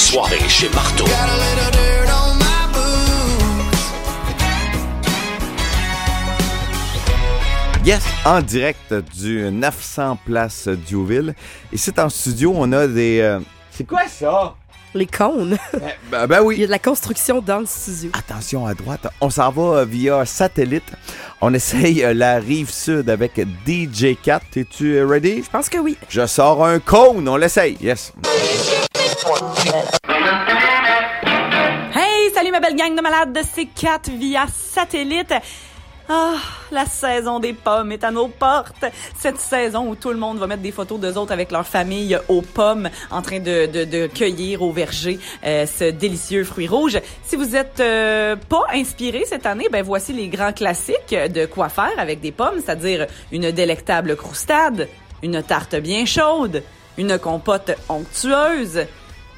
Soirée chez Marteau. Yes, en direct du 900 Place Diouville. Et c'est en studio, on a des... euh, C'est quoi ça? Les cônes. Ben, ben Il y oui. a de la construction dans le studio. Attention à droite, on s'en va euh, via satellite. On essaye euh, la rive sud avec DJ4. Es-tu euh, ready? Je pense que oui. Je sors un cône, on l'essaye. Yes. Hey, salut ma belle gang de malades de C4 via satellite. Ah, la saison des pommes est à nos portes. Cette saison où tout le monde va mettre des photos d'eux autres avec leur famille aux pommes en train de, de, de cueillir au verger euh, ce délicieux fruit rouge. Si vous êtes euh, pas inspiré cette année, ben voici les grands classiques de quoi faire avec des pommes, c'est-à-dire une délectable croustade, une tarte bien chaude, une compote onctueuse,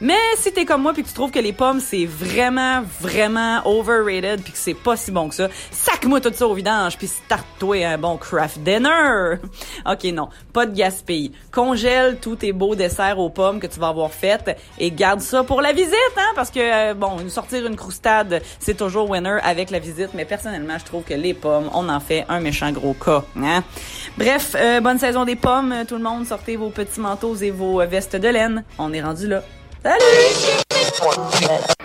mais si t'es comme moi puis que tu trouves que les pommes c'est vraiment vraiment overrated puis que c'est pas si bon que ça, sac-moi tout ça au vidange puis start-toi un bon craft dinner. OK non, pas de gaspille. Congèle tous tes beaux desserts aux pommes que tu vas avoir faites et garde ça pour la visite hein parce que euh, bon, sortir une croustade, c'est toujours winner avec la visite, mais personnellement, je trouve que les pommes, on en fait un méchant gros cas, hein. Bref, euh, bonne saison des pommes tout le monde, sortez vos petits manteaux et vos euh, vestes de laine. On est rendu là. Salut!